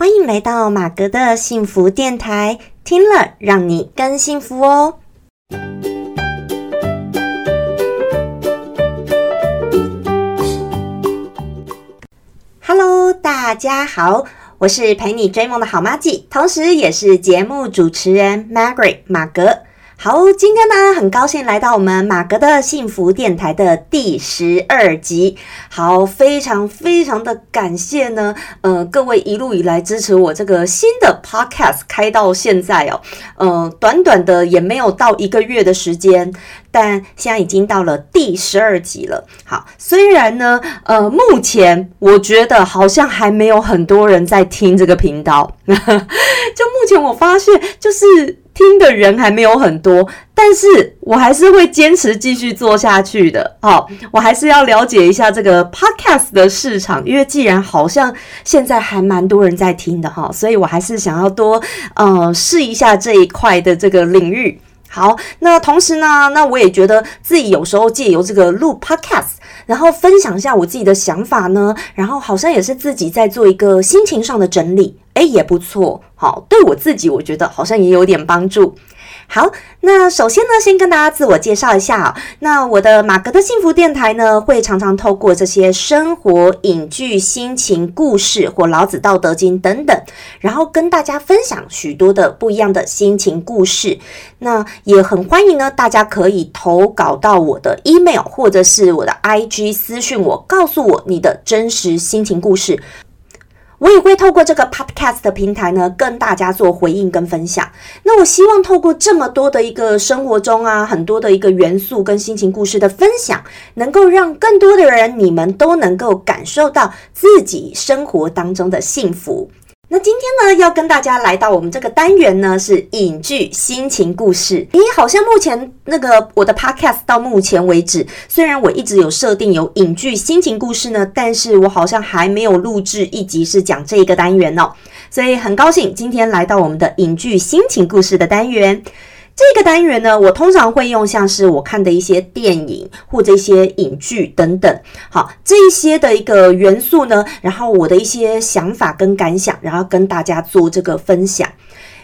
欢迎来到马格的幸福电台，听了让你更幸福哦。Hello，大家好，我是陪你追梦的好妈咪，同时也是节目主持人 Margaret 马格。好，今天呢，很高兴来到我们马格的幸福电台的第十二集。好，非常非常的感谢呢，呃，各位一路以来支持我这个新的 podcast 开到现在哦，呃，短短的也没有到一个月的时间，但现在已经到了第十二集了。好，虽然呢，呃，目前我觉得好像还没有很多人在听这个频道，就目前我发现就是。听的人还没有很多，但是我还是会坚持继续做下去的。好，我还是要了解一下这个 podcast 的市场，因为既然好像现在还蛮多人在听的哈，所以我还是想要多呃试一下这一块的这个领域。好，那同时呢，那我也觉得自己有时候借由这个录 podcast，然后分享一下我自己的想法呢，然后好像也是自己在做一个心情上的整理。哎，也不错，好，对我自己，我觉得好像也有点帮助。好，那首先呢，先跟大家自我介绍一下啊。那我的马格的幸福电台呢，会常常透过这些生活影剧、心情故事或老子道德经等等，然后跟大家分享许多的不一样的心情故事。那也很欢迎呢，大家可以投稿到我的 email 或者是我的 IG 私讯我，告诉我你的真实心情故事。我也会透过这个 podcast 的平台呢，跟大家做回应跟分享。那我希望透过这么多的一个生活中啊，很多的一个元素跟心情故事的分享，能够让更多的人，你们都能够感受到自己生活当中的幸福。那今天呢，要跟大家来到我们这个单元呢，是影剧心情故事。咦，好像目前那个我的 podcast 到目前为止，虽然我一直有设定有影剧心情故事呢，但是我好像还没有录制一集是讲这一个单元哦。所以很高兴今天来到我们的影剧心情故事的单元。这个单元呢，我通常会用像是我看的一些电影或者一些影剧等等，好，这一些的一个元素呢，然后我的一些想法跟感想，然后跟大家做这个分享。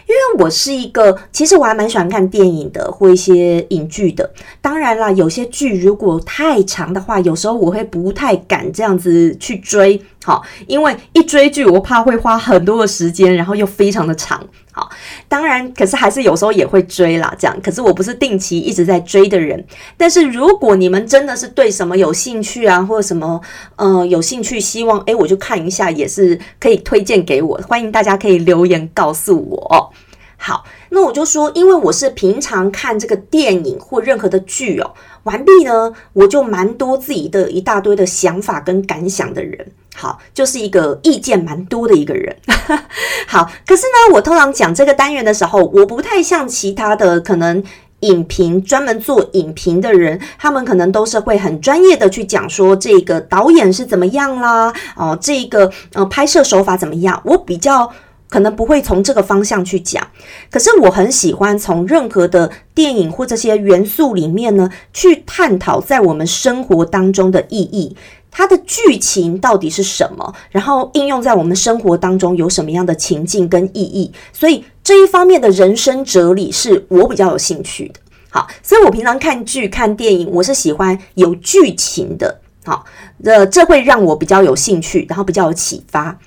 因为我是一个，其实我还蛮喜欢看电影的或一些影剧的。当然啦，有些剧如果太长的话，有时候我会不太敢这样子去追。好，因为一追剧，我怕会花很多的时间，然后又非常的长。好，当然，可是还是有时候也会追啦。这样，可是我不是定期一直在追的人。但是如果你们真的是对什么有兴趣啊，或者什么呃有兴趣，希望诶我就看一下，也是可以推荐给我。欢迎大家可以留言告诉我。好，那我就说，因为我是平常看这个电影或任何的剧哦，完毕呢，我就蛮多自己的一大堆的想法跟感想的人。好，就是一个意见蛮多的一个人。好，可是呢，我通常讲这个单元的时候，我不太像其他的可能影评专门做影评的人，他们可能都是会很专业的去讲说这个导演是怎么样啦，哦，这个呃拍摄手法怎么样，我比较。可能不会从这个方向去讲，可是我很喜欢从任何的电影或这些元素里面呢，去探讨在我们生活当中的意义，它的剧情到底是什么，然后应用在我们生活当中有什么样的情境跟意义。所以这一方面的人生哲理是我比较有兴趣的。好，所以我平常看剧看电影，我是喜欢有剧情的。好，呃，这会让我比较有兴趣，然后比较有启发。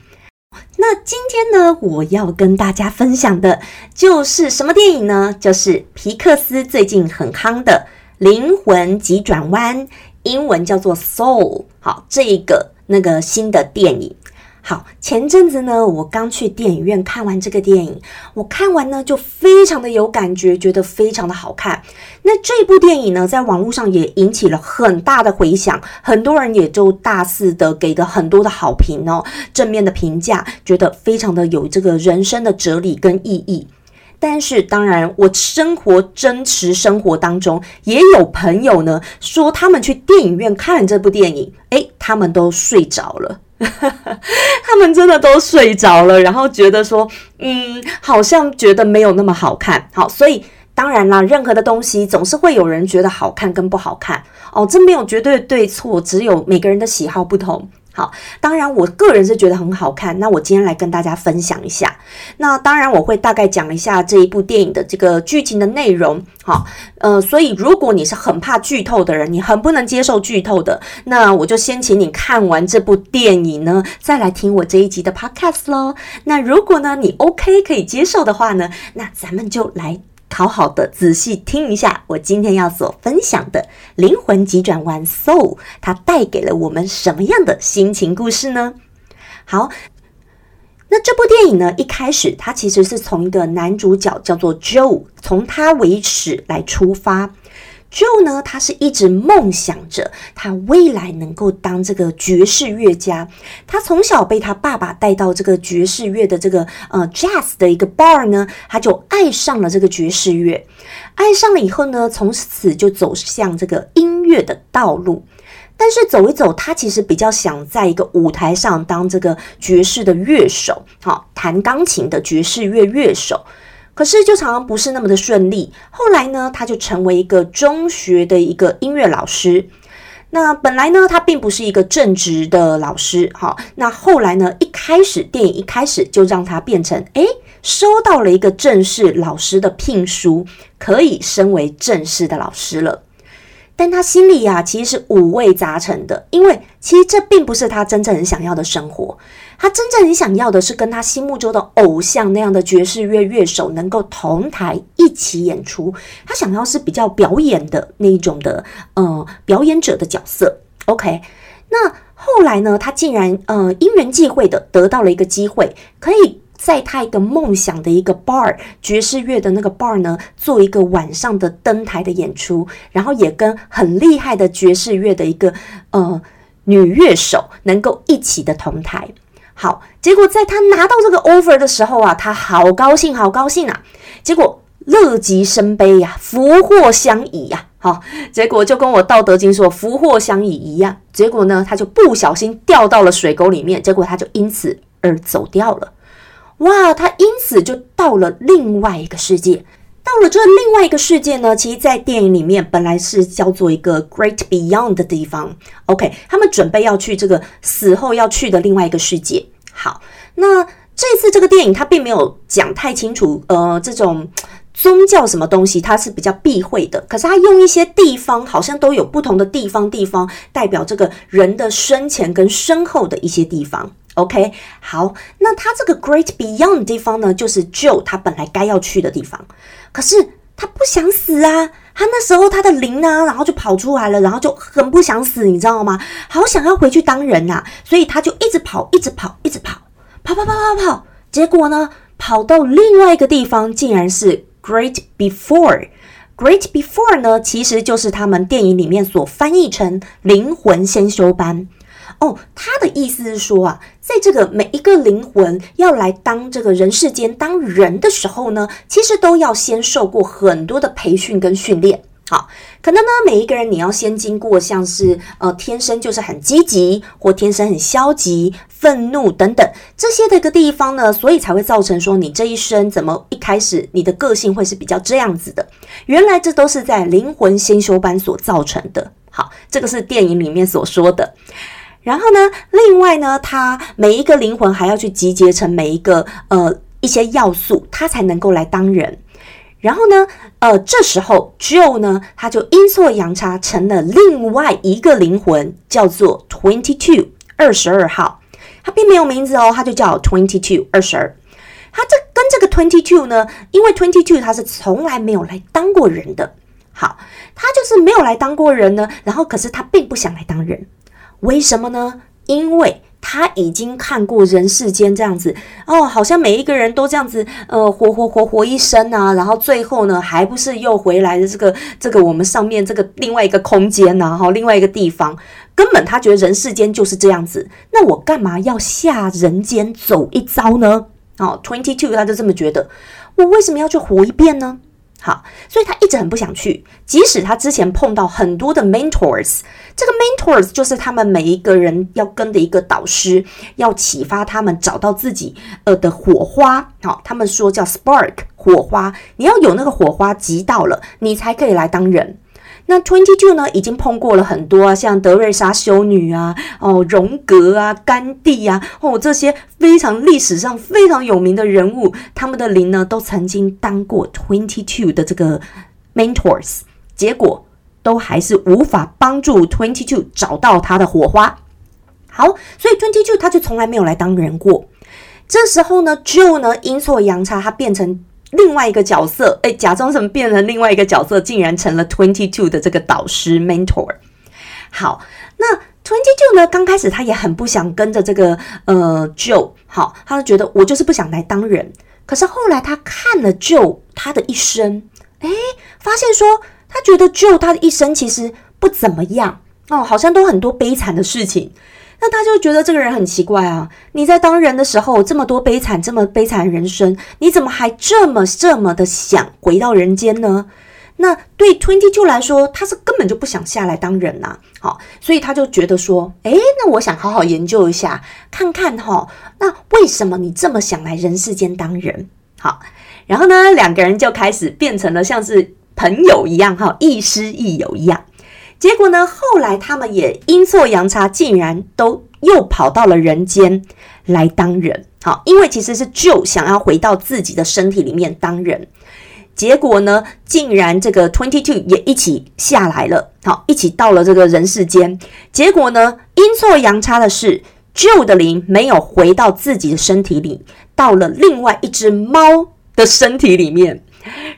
那今天呢，我要跟大家分享的就是什么电影呢？就是皮克斯最近很夯的《灵魂急转弯》，英文叫做《Soul》。好，这一个那个新的电影。好，前阵子呢，我刚去电影院看完这个电影，我看完呢就非常的有感觉，觉得非常的好看。那这部电影呢，在网络上也引起了很大的回响，很多人也就大肆的给了很多的好评哦，正面的评价，觉得非常的有这个人生的哲理跟意义。但是，当然，我生活真实生活当中也有朋友呢，说他们去电影院看了这部电影，诶，他们都睡着了。他们真的都睡着了，然后觉得说，嗯，好像觉得没有那么好看。好，所以当然啦，任何的东西总是会有人觉得好看跟不好看哦，这没有绝对对错，只有每个人的喜好不同。好，当然我个人是觉得很好看。那我今天来跟大家分享一下。那当然我会大概讲一下这一部电影的这个剧情的内容。好，呃，所以如果你是很怕剧透的人，你很不能接受剧透的，那我就先请你看完这部电影呢，再来听我这一集的 podcast 喽。那如果呢你 OK 可以接受的话呢，那咱们就来。好好的仔细听一下，我今天要所分享的《灵魂急转弯》Soul，它带给了我们什么样的心情故事呢？好，那这部电影呢，一开始它其实是从一个男主角叫做 Joe，从他为始来出发。Joe 呢，他是一直梦想着他未来能够当这个爵士乐家。他从小被他爸爸带到这个爵士乐的这个呃 Jazz 的一个 bar 呢，他就爱上了这个爵士乐。爱上了以后呢，从此就走向这个音乐的道路。但是走一走，他其实比较想在一个舞台上当这个爵士的乐手，好弹钢琴的爵士乐乐手。可是就常常不是那么的顺利。后来呢，他就成为一个中学的一个音乐老师。那本来呢，他并不是一个正直的老师。好，那后来呢，一开始电影一开始就让他变成，诶，收到了一个正式老师的聘书，可以升为正式的老师了。但他心里呀，其实是五味杂陈的，因为其实这并不是他真正很想要的生活。他真正很想要的是跟他心目中的偶像那样的爵士乐乐手能够同台一起演出。他想要是比较表演的那一种的，呃，表演者的角色。OK，那后来呢，他竟然呃因缘际会的得到了一个机会，可以。在他一个梦想的一个 bar 爵士乐的那个 bar 呢，做一个晚上的登台的演出，然后也跟很厉害的爵士乐的一个呃女乐手能够一起的同台。好，结果在他拿到这个 offer 的时候啊，他好高兴，好高兴啊！结果乐极生悲呀，福祸相倚呀。好，结果就跟我《道德经》说“福祸相倚”一样。结果呢，他就不小心掉到了水沟里面，结果他就因此而走掉了。哇，他因此就到了另外一个世界。到了这另外一个世界呢，其实，在电影里面本来是叫做一个 Great Beyond 的地方。OK，他们准备要去这个死后要去的另外一个世界。好，那这次这个电影它并没有讲太清楚，呃，这种宗教什么东西，它是比较避讳的。可是它用一些地方，好像都有不同的地方，地方代表这个人的生前跟身后的一些地方。OK，好，那他这个 Great Beyond 地方呢，就是 Joe 他本来该要去的地方，可是他不想死啊，他那时候他的灵呢，然后就跑出来了，然后就很不想死，你知道吗？好想要回去当人呐，所以他就一直跑，一直跑，一直跑，跑跑跑跑跑，结果呢，跑到另外一个地方，竟然是 Great Before。Great Before 呢，其实就是他们电影里面所翻译成灵魂先修班。哦，他的意思是说啊，在这个每一个灵魂要来当这个人世间当人的时候呢，其实都要先受过很多的培训跟训练。好，可能呢，每一个人你要先经过像是呃天生就是很积极，或天生很消极、愤怒等等这些的一个地方呢，所以才会造成说你这一生怎么一开始你的个性会是比较这样子的。原来这都是在灵魂先修班所造成的。好，这个是电影里面所说的。然后呢，另外呢，它每一个灵魂还要去集结成每一个呃一些要素，它才能够来当人。然后呢，呃，这时候 Joe 呢，他就阴错阳差成了另外一个灵魂，叫做 Twenty Two 二十二号。他并没有名字哦，他就叫 Twenty Two 二十二。他这跟这个 Twenty Two 呢，因为 Twenty Two 他是从来没有来当过人的，好，他就是没有来当过人呢。然后可是他并不想来当人。为什么呢？因为他已经看过人世间这样子哦，好像每一个人都这样子，呃，活活活活一生啊，然后最后呢，还不是又回来的这个这个我们上面这个另外一个空间呢？哈，另外一个地方，根本他觉得人世间就是这样子，那我干嘛要下人间走一遭呢？哦，Twenty Two 他就这么觉得，我为什么要去活一遍呢？好，所以他一直很不想去，即使他之前碰到很多的 mentors，这个 mentors 就是他们每一个人要跟的一个导师，要启发他们找到自己呃的火花。好，他们说叫 spark 火花，你要有那个火花急到了，你才可以来当人。那 Twenty Two 呢，已经碰过了很多啊，像德瑞莎修女啊，哦，荣格啊，甘地啊，哦，这些非常历史上非常有名的人物，他们的灵呢，都曾经当过 Twenty Two 的这个 mentors，结果都还是无法帮助 Twenty Two 找到他的火花。好，所以 Twenty Two 他就从来没有来当人过。这时候呢，Joe 呢阴错阳差，他变成。另外一个角色，哎，假装什么变成另外一个角色，竟然成了 Twenty Two 的这个导师 mentor。好，那 Twenty Two 呢？刚开始他也很不想跟着这个呃 Joe，好，他就觉得我就是不想来当人。可是后来他看了 Joe 他的一生，哎，发现说他觉得 Joe 他的一生其实不怎么样哦，好像都很多悲惨的事情。那他就觉得这个人很奇怪啊！你在当人的时候这么多悲惨，这么悲惨的人生，你怎么还这么这么的想回到人间呢？那对 Twenty Two 来说，他是根本就不想下来当人呐。好，所以他就觉得说，诶，那我想好好研究一下，看看哈，那为什么你这么想来人世间当人？好，然后呢，两个人就开始变成了像是朋友一样，哈，亦师亦友一样。结果呢？后来他们也阴错阳差，竟然都又跑到了人间来当人。好，因为其实是就想要回到自己的身体里面当人。结果呢，竟然这个 Twenty Two 也一起下来了。好，一起到了这个人世间。结果呢，阴错阳差的是 jo 的灵没有回到自己的身体里，到了另外一只猫的身体里面。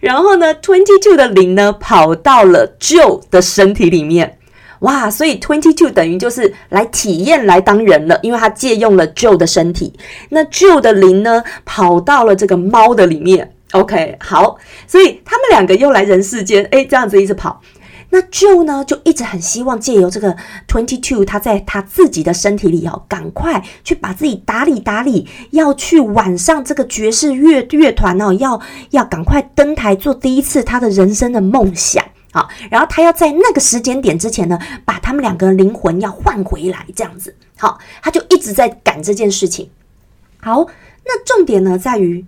然后呢，Twenty Two 的零呢跑到了 Joe 的身体里面，哇！所以 Twenty Two 等于就是来体验来当人了，因为他借用了 Joe 的身体。那 Joe 的零呢跑到了这个猫的里面，OK，好，所以他们两个又来人世间，哎，这样子一直跑。那 Joe 呢，就一直很希望借由这个 Twenty Two，他在他自己的身体里哦，赶快去把自己打理打理，要去晚上这个爵士乐乐团哦，要要赶快登台做第一次他的人生的梦想好，然后他要在那个时间点之前呢，把他们两个灵魂要换回来，这样子好，他就一直在赶这件事情。好，那重点呢在于。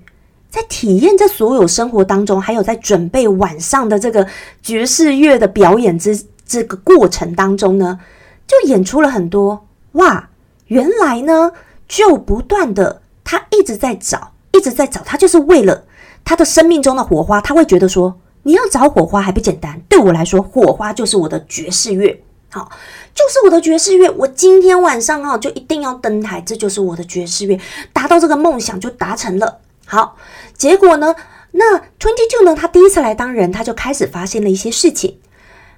在体验这所有生活当中，还有在准备晚上的这个爵士乐的表演之这个过程当中呢，就演出了很多哇！原来呢，就不断的他一直在找，一直在找，他就是为了他的生命中的火花。他会觉得说，你要找火花还不简单？对我来说，火花就是我的爵士乐，好，就是我的爵士乐。我今天晚上哈就一定要登台，这就是我的爵士乐，达到这个梦想就达成了。好。结果呢？那 Twenty Two 呢？他第一次来当人，他就开始发现了一些事情。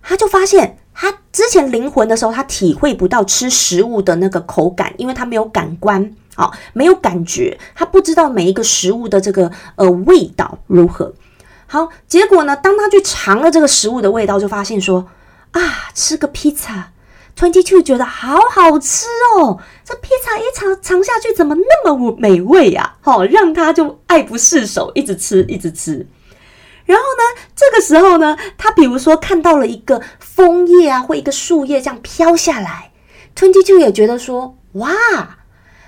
他就发现，他之前灵魂的时候，他体会不到吃食物的那个口感，因为他没有感官，好，没有感觉，他不知道每一个食物的这个呃味道如何。好，结果呢，当他去尝了这个食物的味道，就发现说啊，吃个披萨。Twenty Two 觉得好好吃哦，这披萨一尝尝下去怎么那么美味呀？好，让他就爱不释手，一直吃，一直吃。然后呢，这个时候呢，他比如说看到了一个枫叶啊，或一个树叶这样飘下来，Twenty Two 也觉得说哇，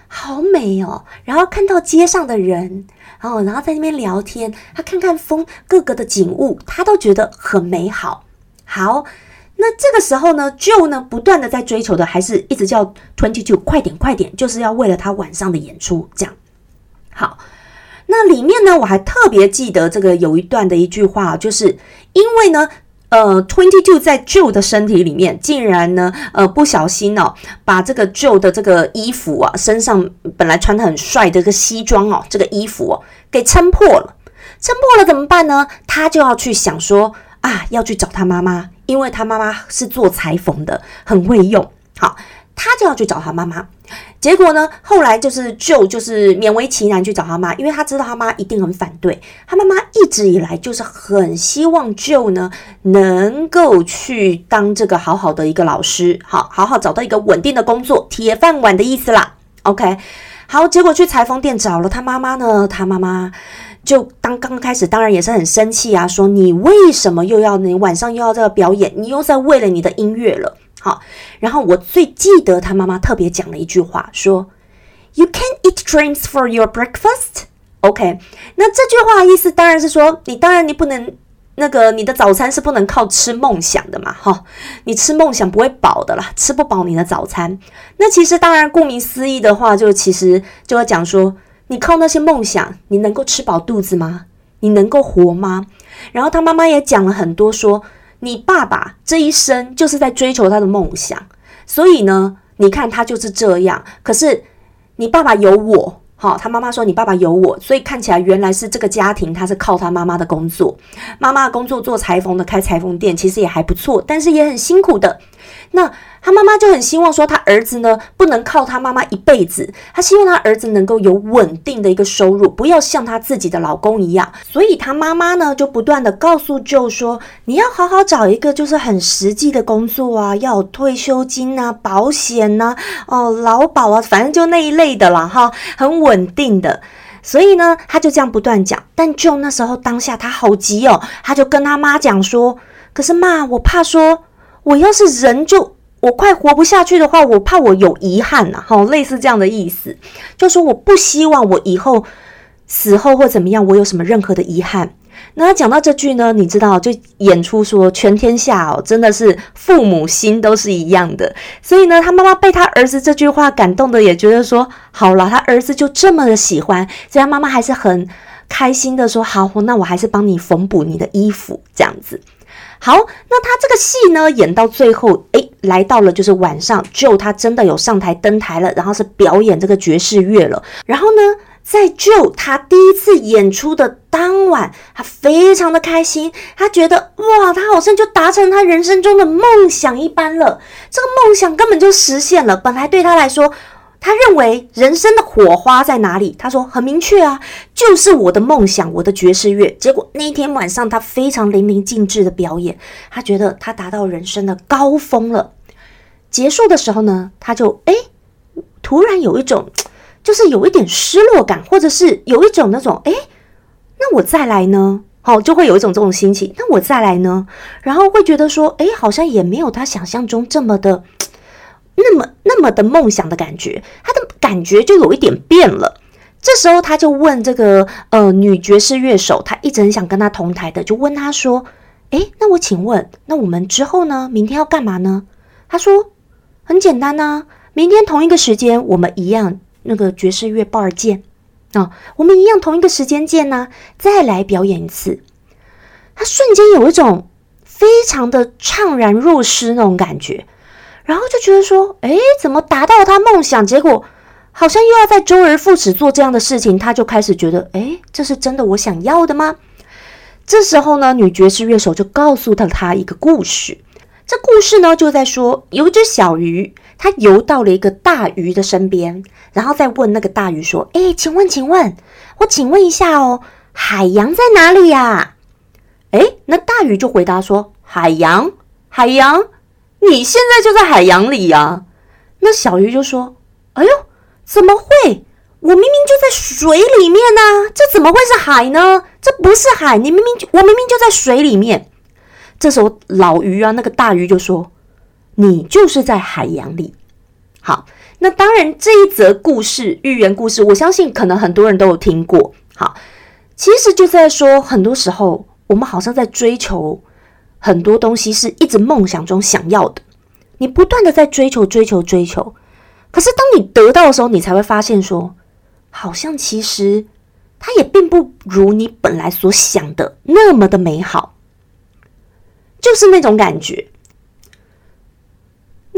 好美哦。然后看到街上的人，然后然后在那边聊天，他看看风各个的景物，他都觉得很美好。好。那这个时候呢，Joe 呢不断的在追求的，还是一直叫 Twenty Two 快点快点，就是要为了他晚上的演出这样。好，那里面呢，我还特别记得这个有一段的一句话，就是因为呢，呃，Twenty Two 在 Joe 的身体里面，竟然呢，呃，不小心哦，把这个 Joe 的这个衣服啊，身上本来穿的很帅的这个西装哦，这个衣服哦，给撑破了，撑破了怎么办呢？他就要去想说啊，要去找他妈妈。因为他妈妈是做裁缝的，很会用。好，他就要去找他妈妈。结果呢，后来就是就就是勉为其难去找他妈，因为他知道他妈一定很反对。他妈妈一直以来就是很希望就呢能够去当这个好好的一个老师，好好好找到一个稳定的工作，铁饭碗的意思啦。OK，好，结果去裁缝店找了他妈妈呢，他妈妈。就当刚开始，当然也是很生气啊，说你为什么又要你晚上又要这个表演，你又在为了你的音乐了。好，然后我最记得他妈妈特别讲了一句话，说 You can eat dreams for your breakfast。OK，那这句话的意思当然是说，你当然你不能那个你的早餐是不能靠吃梦想的嘛，哈，你吃梦想不会饱的啦，吃不饱你的早餐。那其实当然，顾名思义的话，就其实就要讲说，你靠那些梦想，你能够吃饱肚子吗？你能够活吗？然后他妈妈也讲了很多，说你爸爸这一生就是在追求他的梦想，所以呢，你看他就是这样。可是你爸爸有我。好，他妈妈说你爸爸有我，所以看起来原来是这个家庭，他是靠他妈妈的工作，妈妈的工作做裁缝的，开裁缝店，其实也还不错，但是也很辛苦的。那他妈妈就很希望说，他儿子呢不能靠他妈妈一辈子，他希望他儿子能够有稳定的一个收入，不要像他自己的老公一样。所以他妈妈呢就不断的告诉舅说，你要好好找一个就是很实际的工作啊，要有退休金啊、保险呐、哦劳保啊，反正就那一类的啦，哈，很稳定的。所以呢，他就这样不断讲。但舅那时候当下他好急哦，他就跟他妈讲说，可是妈，我怕说。我要是人就我快活不下去的话，我怕我有遗憾呐，好，类似这样的意思，就说我不希望我以后死后或怎么样，我有什么任何的遗憾。那讲到这句呢，你知道，就演出说全天下哦，真的是父母心都是一样的。所以呢，他妈妈被他儿子这句话感动的，也觉得说好了，他儿子就这么的喜欢，所以他妈妈还是很开心的说好，那我还是帮你缝补你的衣服，这样子。好，那他这个戏呢，演到最后，诶，来到了就是晚上就他真的有上台登台了，然后是表演这个爵士乐了。然后呢，在就他第一次演出的当晚，他非常的开心，他觉得哇，他好像就达成他人生中的梦想一般了，这个梦想根本就实现了。本来对他来说。他认为人生的火花在哪里？他说很明确啊，就是我的梦想，我的爵士乐。结果那一天晚上，他非常淋漓尽致的表演，他觉得他达到人生的高峰了。结束的时候呢，他就哎，突然有一种，就是有一点失落感，或者是有一种那种哎，那我再来呢？好，就会有一种这种心情。那我再来呢？然后会觉得说，哎，好像也没有他想象中这么的。那么那么的梦想的感觉，他的感觉就有一点变了。这时候他就问这个呃女爵士乐手，他一直很想跟他同台的，就问他说：“诶，那我请问，那我们之后呢？明天要干嘛呢？”他说：“很简单呐，明天同一个时间，我们一样那个爵士乐 bar 见啊，我们一样同一个时间见呐，再来表演一次。”他瞬间有一种非常的怅然若失那种感觉。然后就觉得说，哎，怎么达到他梦想？结果好像又要在周而复始做这样的事情，他就开始觉得，哎，这是真的我想要的吗？这时候呢，女爵士乐手就告诉了他一个故事。这故事呢，就在说有一只小鱼，它游到了一个大鱼的身边，然后再问那个大鱼说，哎，请问，请问，我请问一下哦，海洋在哪里呀？哎，那大鱼就回答说，海洋，海洋。你现在就在海洋里呀？那小鱼就说：“哎呦，怎么会？我明明就在水里面呢，这怎么会是海呢？这不是海，你明明就我明明就在水里面。”这时候老鱼啊，那个大鱼就说：“你就是在海洋里。”好，那当然这一则故事寓言故事，我相信可能很多人都有听过。好，其实就在说，很多时候我们好像在追求。很多东西是一直梦想中想要的，你不断的在追求、追求、追求，可是当你得到的时候，你才会发现说，好像其实它也并不如你本来所想的那么的美好，就是那种感觉。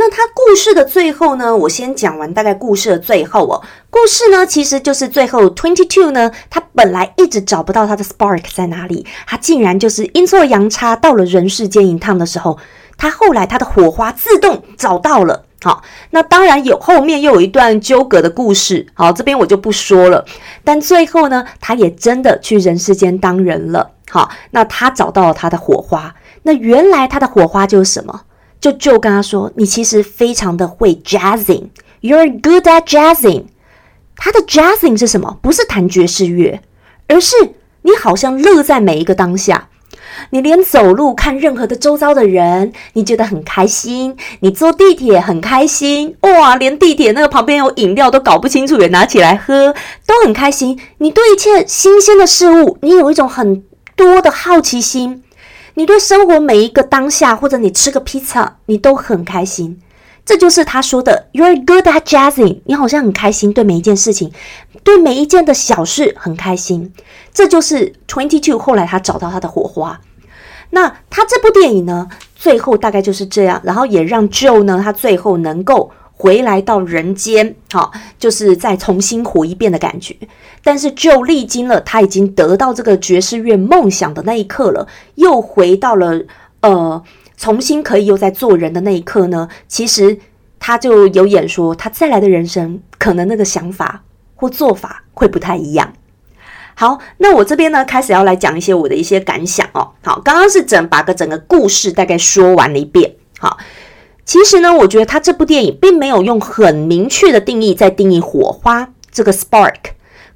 那他故事的最后呢？我先讲完大概故事的最后哦。故事呢，其实就是最后 twenty two 呢，他本来一直找不到他的 spark 在哪里，他竟然就是阴错阳差到了人世间一趟的时候，他后来他的火花自动找到了。好，那当然有后面又有一段纠葛的故事，好，这边我就不说了。但最后呢，他也真的去人世间当人了。好，那他找到了他的火花，那原来他的火花就是什么？就就跟他说，你其实非常的会 jazzing，you're good at jazzing。他的 jazzing 是什么？不是弹爵士乐，而是你好像乐在每一个当下。你连走路看任何的周遭的人，你觉得很开心。你坐地铁很开心，哇，连地铁那个旁边有饮料都搞不清楚，也拿起来喝，都很开心。你对一切新鲜的事物，你有一种很多的好奇心。你对生活每一个当下，或者你吃个披萨，你都很开心。这就是他说的，You're good at jazzing。你好像很开心，对每一件事情，对每一件的小事很开心。这就是 Twenty Two 后来他找到他的火花。那他这部电影呢，最后大概就是这样，然后也让 Joe 呢，他最后能够回来到人间，好，就是再重新活一遍的感觉。但是就历经了他已经得到这个爵士乐梦想的那一刻了，又回到了呃。重新可以又在做人的那一刻呢，其实他就有演说，他再来的人生可能那个想法或做法会不太一样。好，那我这边呢开始要来讲一些我的一些感想哦。好，刚刚是整把个整个故事大概说完了一遍。好，其实呢，我觉得他这部电影并没有用很明确的定义在定义火花这个 spark，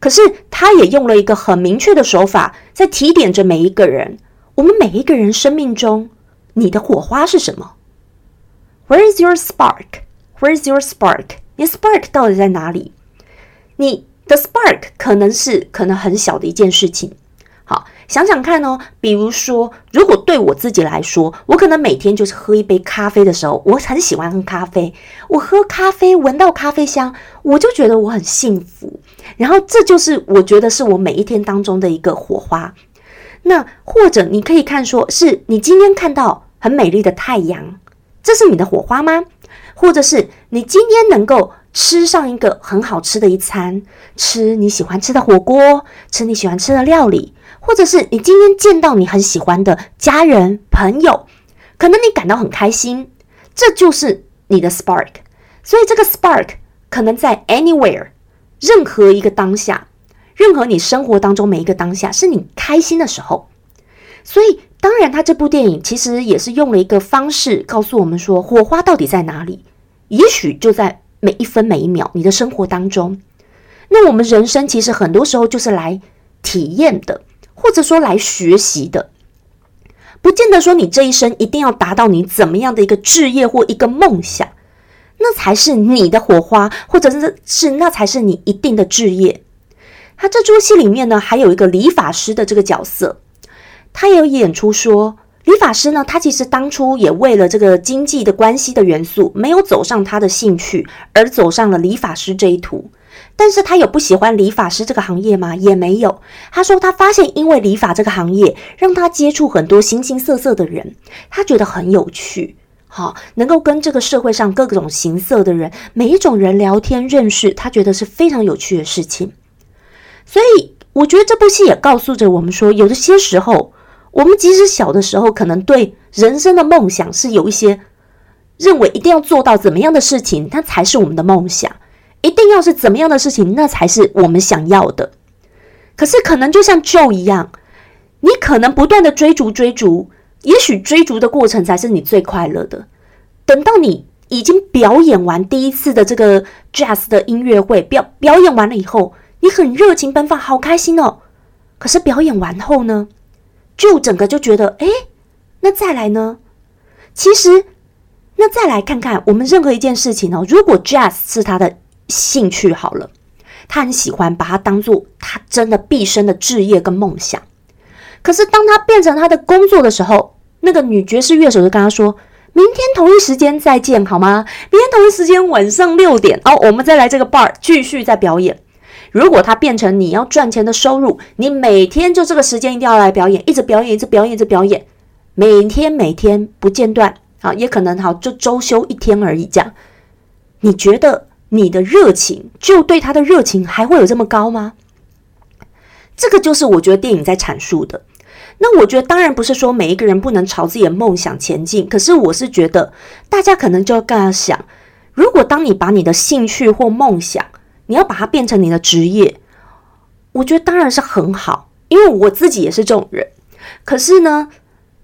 可是他也用了一个很明确的手法在提点着每一个人，我们每一个人生命中。你的火花是什么？Where is your spark? Where is your spark? 你 spark 到底在哪里？你的 spark 可能是可能很小的一件事情。好，想想看哦。比如说，如果对我自己来说，我可能每天就是喝一杯咖啡的时候，我很喜欢喝咖啡。我喝咖啡，闻到咖啡香，我就觉得我很幸福。然后，这就是我觉得是我每一天当中的一个火花。那或者你可以看说，是你今天看到很美丽的太阳，这是你的火花吗？或者是你今天能够吃上一个很好吃的一餐，吃你喜欢吃的火锅，吃你喜欢吃的料理，或者是你今天见到你很喜欢的家人朋友，可能你感到很开心，这就是你的 spark。所以这个 spark 可能在 anywhere 任何一个当下。任何你生活当中每一个当下是你开心的时候，所以当然，他这部电影其实也是用了一个方式告诉我们说，火花到底在哪里？也许就在每一分每一秒你的生活当中。那我们人生其实很多时候就是来体验的，或者说来学习的，不见得说你这一生一定要达到你怎么样的一个置业或一个梦想，那才是你的火花，或者是是那才是你一定的置业。他这出戏里面呢，还有一个理发师的这个角色，他也有演出说，理发师呢，他其实当初也为了这个经济的关系的元素，没有走上他的兴趣，而走上了理发师这一途。但是他有不喜欢理发师这个行业吗？也没有。他说他发现，因为理发这个行业，让他接触很多形形色色的人，他觉得很有趣。好，能够跟这个社会上各种形色的人，每一种人聊天认识，他觉得是非常有趣的事情。所以，我觉得这部戏也告诉着我们说，有的些时候，我们即使小的时候，可能对人生的梦想是有一些认为一定要做到怎么样的事情，它才是我们的梦想；一定要是怎么样的事情，那才是我们想要的。可是，可能就像 Joe 一样，你可能不断的追逐追逐，也许追逐的过程才是你最快乐的。等到你已经表演完第一次的这个 Jazz 的音乐会，表表演完了以后。你很热情奔放，好开心哦！可是表演完后呢，就整个就觉得，哎，那再来呢？其实，那再来看看我们任何一件事情哦。如果 Jazz 是他的兴趣好了，他很喜欢把它当做他真的毕生的志业跟梦想。可是当他变成他的工作的时候，那个女爵士乐手就跟他说：“明天同一时间再见，好吗？明天同一时间晚上六点哦，我们再来这个 bar 继续再表演。”如果它变成你要赚钱的收入，你每天就这个时间一定要来表演，一直表演，一直表演，一直表演，每天每天不间断啊，也可能好就周休一天而已。这样，你觉得你的热情就对他的热情还会有这么高吗？这个就是我觉得电影在阐述的。那我觉得当然不是说每一个人不能朝自己的梦想前进，可是我是觉得大家可能就要更要想，如果当你把你的兴趣或梦想，你要把它变成你的职业，我觉得当然是很好，因为我自己也是这种人。可是呢，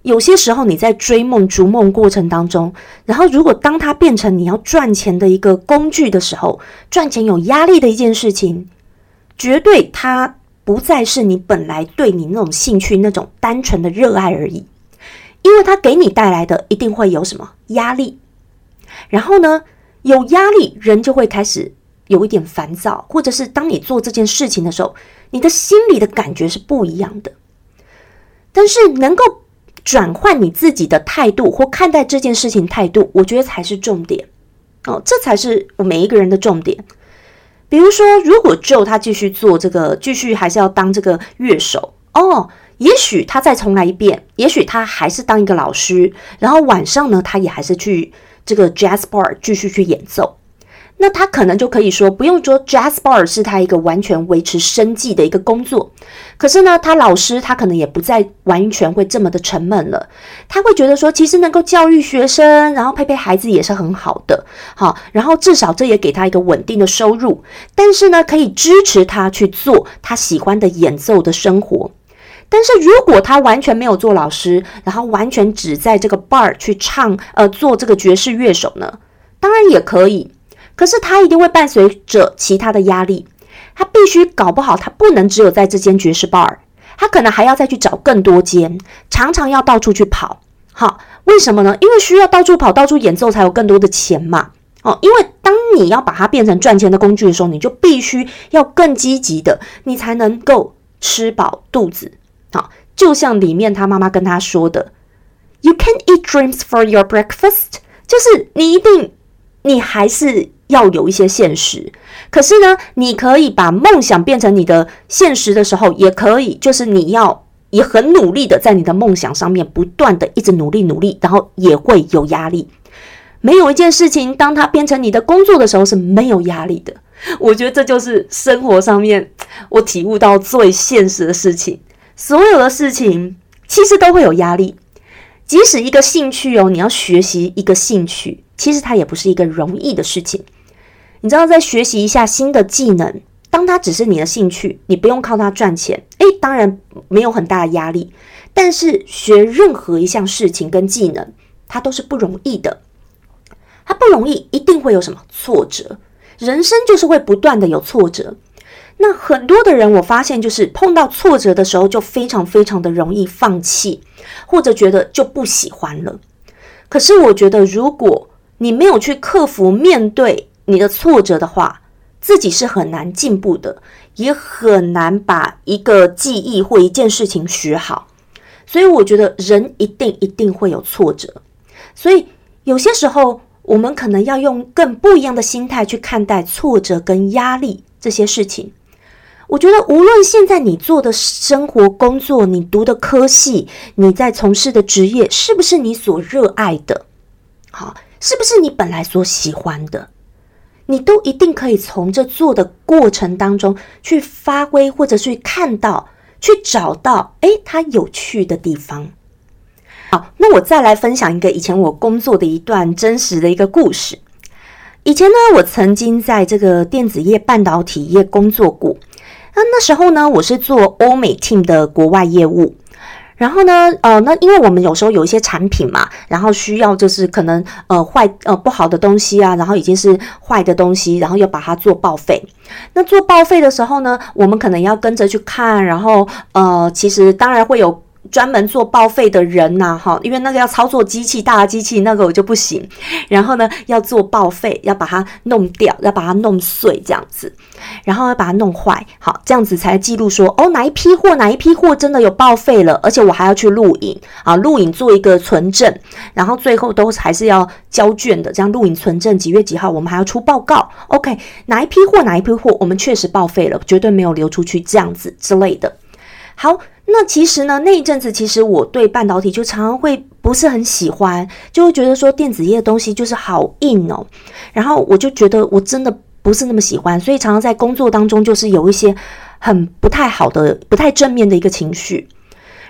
有些时候你在追梦逐梦过程当中，然后如果当它变成你要赚钱的一个工具的时候，赚钱有压力的一件事情，绝对它不再是你本来对你那种兴趣、那种单纯的热爱而已，因为它给你带来的一定会有什么压力。然后呢，有压力，人就会开始。有一点烦躁，或者是当你做这件事情的时候，你的心里的感觉是不一样的。但是能够转换你自己的态度或看待这件事情态度，我觉得才是重点哦，这才是我每一个人的重点。比如说，如果 Joe 他继续做这个，继续还是要当这个乐手哦，也许他再重来一遍，也许他还是当一个老师，然后晚上呢，他也还是去这个 Jazz Bar 继续去演奏。那他可能就可以说，不用说，Jazz Bar 是他一个完全维持生计的一个工作。可是呢，他老师他可能也不再完全会这么的沉闷了。他会觉得说，其实能够教育学生，然后陪陪孩子也是很好的。好，然后至少这也给他一个稳定的收入。但是呢，可以支持他去做他喜欢的演奏的生活。但是如果他完全没有做老师，然后完全只在这个 bar 去唱，呃，做这个爵士乐手呢，当然也可以。可是他一定会伴随着其他的压力，他必须搞不好，他不能只有在这间爵士 bar，他可能还要再去找更多间，常常要到处去跑。好，为什么呢？因为需要到处跑、到处演奏才有更多的钱嘛。哦，因为当你要把它变成赚钱的工具的时候，你就必须要更积极的，你才能够吃饱肚子。好，就像里面他妈妈跟他说的：“You can eat dreams for your breakfast。”就是你一定，你还是。要有一些现实，可是呢，你可以把梦想变成你的现实的时候，也可以，就是你要也很努力的在你的梦想上面不断的一直努力努力，然后也会有压力。没有一件事情，当它变成你的工作的时候是没有压力的。我觉得这就是生活上面我体悟到最现实的事情。所有的事情其实都会有压力，即使一个兴趣哦，你要学习一个兴趣，其实它也不是一个容易的事情。你知道，在学习一下新的技能，当它只是你的兴趣，你不用靠它赚钱，诶，当然没有很大的压力。但是学任何一项事情跟技能，它都是不容易的。它不容易，一定会有什么挫折。人生就是会不断的有挫折。那很多的人，我发现就是碰到挫折的时候，就非常非常的容易放弃，或者觉得就不喜欢了。可是我觉得，如果你没有去克服面对，你的挫折的话，自己是很难进步的，也很难把一个记忆或一件事情学好。所以我觉得人一定一定会有挫折，所以有些时候我们可能要用更不一样的心态去看待挫折跟压力这些事情。我觉得无论现在你做的生活、工作，你读的科系，你在从事的职业，是不是你所热爱的？好，是不是你本来所喜欢的？你都一定可以从这做的过程当中去发挥，或者去看到、去找到，哎，它有趣的地方。好，那我再来分享一个以前我工作的一段真实的一个故事。以前呢，我曾经在这个电子业、半导体业工作过。那那时候呢，我是做欧美 team 的国外业务。然后呢，呃，那因为我们有时候有一些产品嘛，然后需要就是可能呃坏呃不好的东西啊，然后已经是坏的东西，然后又把它做报废。那做报废的时候呢，我们可能要跟着去看，然后呃，其实当然会有。专门做报废的人呐，哈，因为那个要操作机器，大机器那个我就不行。然后呢，要做报废，要把它弄掉，要把它弄碎这样子，然后要把它弄坏，好，这样子才记录说，哦，哪一批货，哪一批货真的有报废了，而且我还要去录影啊，录影做一个存证，然后最后都还是要交卷的，这样录影存证几月几号，我们还要出报告。OK，哪一批货，哪一批货，我们确实报废了，绝对没有流出去，这样子之类的。好。那其实呢，那一阵子其实我对半导体就常常会不是很喜欢，就会觉得说电子业的东西就是好硬哦，然后我就觉得我真的不是那么喜欢，所以常常在工作当中就是有一些很不太好的、不太正面的一个情绪。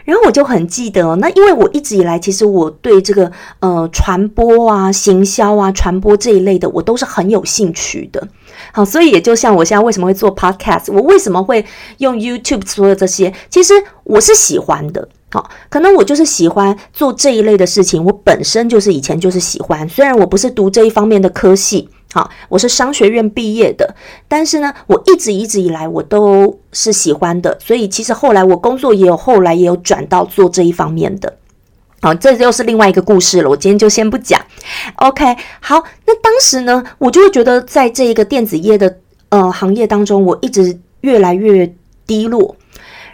然后我就很记得，那因为我一直以来其实我对这个呃传播啊、行销啊、传播这一类的，我都是很有兴趣的。好，所以也就像我现在为什么会做 podcast，我为什么会用 YouTube 所有这些，其实我是喜欢的。好，可能我就是喜欢做这一类的事情，我本身就是以前就是喜欢，虽然我不是读这一方面的科系。好，我是商学院毕业的，但是呢，我一直一直以来我都是喜欢的，所以其实后来我工作也有后来也有转到做这一方面的。好，这又是另外一个故事了，我今天就先不讲。OK，好，那当时呢，我就会觉得在这一个电子业的呃行业当中，我一直越来越低落。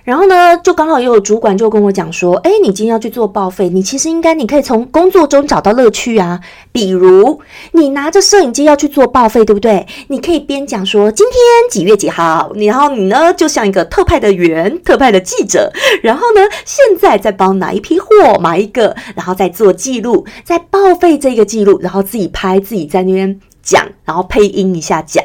然后呢，就刚好也有主管就跟我讲说，哎，你今天要去做报废，你其实应该你可以从工作中找到乐趣啊。比如你拿着摄影机要去做报废，对不对？你可以边讲说今天几月几号，然后你呢就像一个特派的员、特派的记者，然后呢现在在帮哪一批货买一个，然后再做记录，在报废这个记录，然后自己拍，自己在那边讲，然后配音一下讲。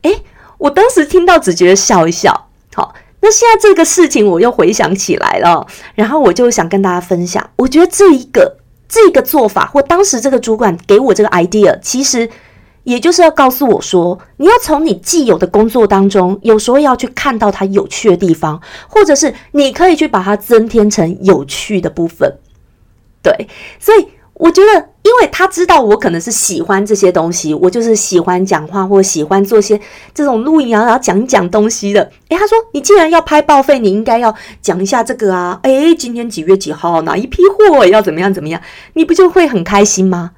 哎，我当时听到只觉得笑一笑，好。那现在这个事情我又回想起来了，然后我就想跟大家分享。我觉得这一个这个做法，或当时这个主管给我这个 idea，其实也就是要告诉我说，你要从你既有的工作当中，有时候要去看到它有趣的地方，或者是你可以去把它增添成有趣的部分。对，所以。我觉得，因为他知道我可能是喜欢这些东西，我就是喜欢讲话或喜欢做些这种录音啊，然后讲讲东西的。诶，他说：“你既然要拍报废，你应该要讲一下这个啊。诶，今天几月几号，哪一批货要怎么样怎么样，你不就会很开心吗？”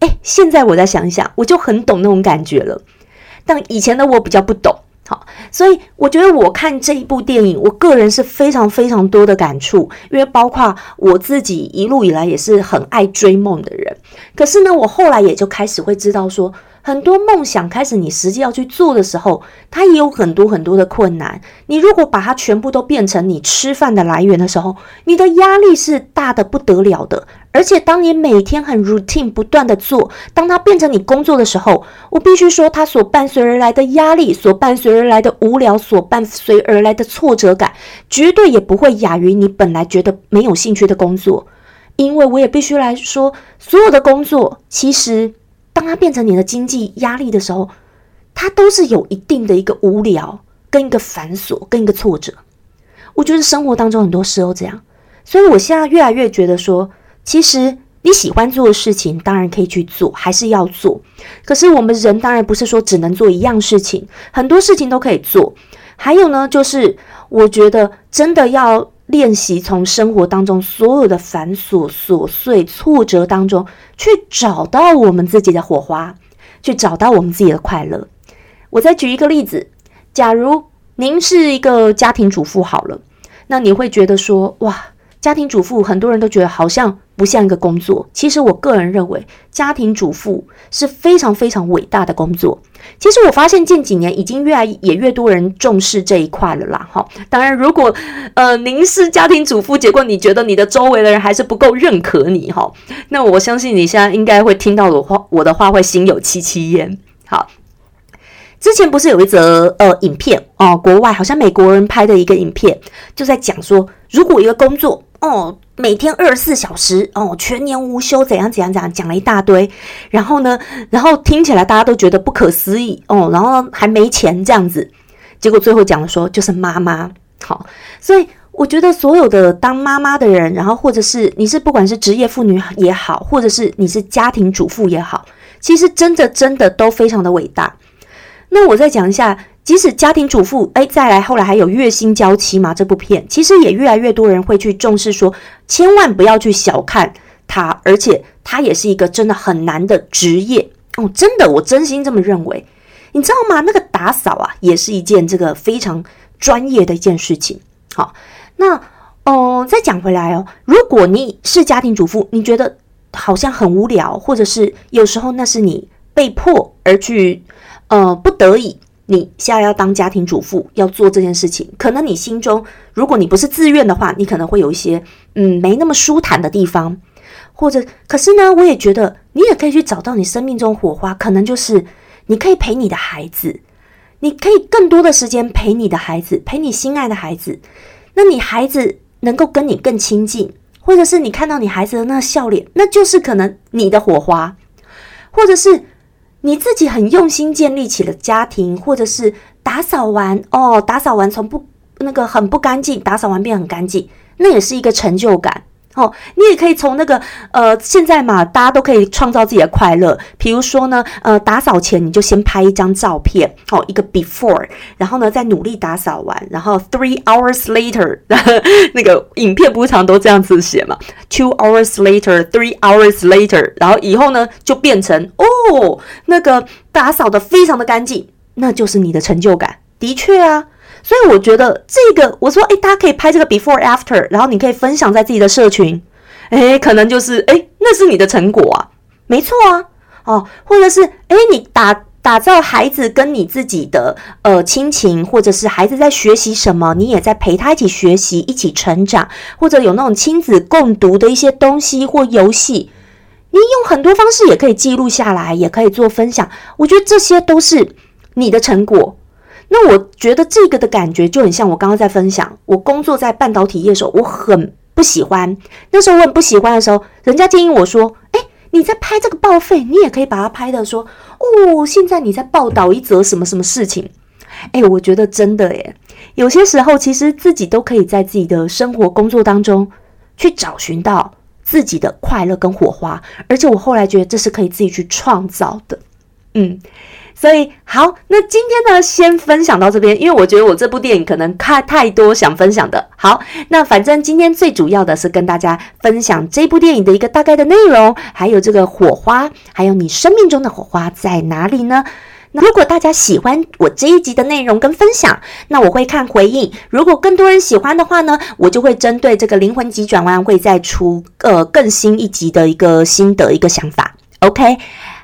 诶，现在我再想一想，我就很懂那种感觉了。但以前的我比较不懂。好，所以我觉得我看这一部电影，我个人是非常非常多的感触，因为包括我自己一路以来也是很爱追梦的人。可是呢，我后来也就开始会知道说。很多梦想开始，你实际要去做的时候，它也有很多很多的困难。你如果把它全部都变成你吃饭的来源的时候，你的压力是大的不得了的。而且，当你每天很 routine 不断的做，当它变成你工作的时候，我必须说，它所伴随而来的压力，所伴随而来的无聊，所伴随而来的挫折感，绝对也不会亚于你本来觉得没有兴趣的工作。因为我也必须来说，所有的工作其实。当它变成你的经济压力的时候，它都是有一定的一个无聊、跟一个繁琐、跟一个挫折。我觉得生活当中很多时候这样，所以我现在越来越觉得说，其实你喜欢做的事情，当然可以去做，还是要做。可是我们人当然不是说只能做一样事情，很多事情都可以做。还有呢，就是我觉得真的要。练习从生活当中所有的繁琐、琐碎、挫折当中，去找到我们自己的火花，去找到我们自己的快乐。我再举一个例子，假如您是一个家庭主妇，好了，那你会觉得说，哇。家庭主妇，很多人都觉得好像不像一个工作。其实我个人认为，家庭主妇是非常非常伟大的工作。其实我发现近几年已经越来也越多人重视这一块了啦。哈，当然，如果呃您是家庭主妇，结果你觉得你的周围的人还是不够认可你哈，那我相信你现在应该会听到我话，我的话会心有戚戚焉。好。之前不是有一则呃影片哦，国外好像美国人拍的一个影片，就在讲说，如果一个工作哦，每天二十四小时哦，全年无休，怎样怎样怎样，讲了一大堆，然后呢，然后听起来大家都觉得不可思议哦，然后还没钱这样子，结果最后讲了说，就是妈妈。好，所以我觉得所有的当妈妈的人，然后或者是你是不管是职业妇女也好，或者是你是家庭主妇也好，其实真的真的都非常的伟大。那我再讲一下，即使家庭主妇，哎，再来后来还有月薪娇妻嘛？这部片其实也越来越多人会去重视，说千万不要去小看它，而且它也是一个真的很难的职业哦，真的，我真心这么认为。你知道吗？那个打扫啊，也是一件这个非常专业的一件事情。好，那哦，再讲回来哦，如果你是家庭主妇，你觉得好像很无聊，或者是有时候那是你被迫而去。呃，不得已，你现在要当家庭主妇，要做这件事情，可能你心中，如果你不是自愿的话，你可能会有一些嗯没那么舒坦的地方，或者，可是呢，我也觉得你也可以去找到你生命中火花，可能就是你可以陪你的孩子，你可以更多的时间陪你的孩子，陪你心爱的孩子，那你孩子能够跟你更亲近，或者是你看到你孩子的那笑脸，那就是可能你的火花，或者是。你自己很用心建立起了家庭，或者是打扫完哦，打扫完从不那个很不干净，打扫完变很干净，那也是一个成就感。哦，你也可以从那个呃，现在嘛，大家都可以创造自己的快乐。比如说呢，呃，打扫前你就先拍一张照片，哦，一个 before，然后呢再努力打扫完，然后 three hours later，那个影片不常都这样子写嘛？two hours later，three hours later，然后以后呢就变成哦，那个打扫的非常的干净，那就是你的成就感。的确啊。所以我觉得这个，我说，诶，大家可以拍这个 before after，然后你可以分享在自己的社群，诶，可能就是，诶，那是你的成果啊，没错啊，哦，或者是，诶，你打打造孩子跟你自己的呃亲情，或者是孩子在学习什么，你也在陪他一起学习，一起成长，或者有那种亲子共读的一些东西或游戏，你用很多方式也可以记录下来，也可以做分享，我觉得这些都是你的成果。那我觉得这个的感觉就很像我刚刚在分享，我工作在半导体业的时候，我很不喜欢。那时候我很不喜欢的时候，人家建议我说：“哎，你在拍这个报废，你也可以把它拍的说哦，现在你在报道一则什么什么事情。”哎，我觉得真的耶，有些时候其实自己都可以在自己的生活工作当中去找寻到自己的快乐跟火花，而且我后来觉得这是可以自己去创造的。嗯。所以好，那今天呢，先分享到这边，因为我觉得我这部电影可能看太多想分享的。好，那反正今天最主要的是跟大家分享这部电影的一个大概的内容，还有这个火花，还有你生命中的火花在哪里呢？那如果大家喜欢我这一集的内容跟分享，那我会看回应。如果更多人喜欢的话呢，我就会针对这个灵魂急转弯，会再出呃更新一集的一个心得一个想法。OK。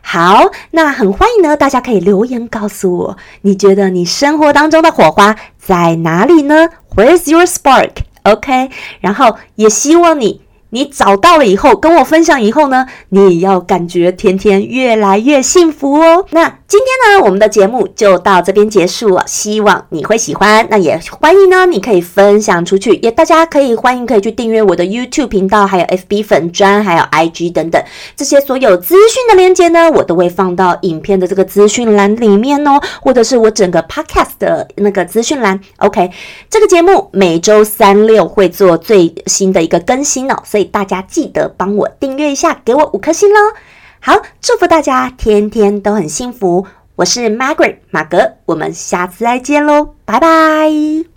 好，那很欢迎呢，大家可以留言告诉我，你觉得你生活当中的火花在哪里呢？Where's your spark？OK，然后也希望你。你找到了以后，跟我分享以后呢，你也要感觉天天越来越幸福哦。那今天呢，我们的节目就到这边结束了，希望你会喜欢。那也欢迎呢，你可以分享出去，也大家可以欢迎可以去订阅我的 YouTube 频道，还有 FB 粉专，还有 IG 等等这些所有资讯的链接呢，我都会放到影片的这个资讯栏里面哦，或者是我整个 Podcast 的那个资讯栏。OK，这个节目每周三六会做最新的一个更新哦。所以大家记得帮我订阅一下，给我五颗星喽！好，祝福大家天天都很幸福。我是 Margaret 马格，我们下次再见喽，拜拜。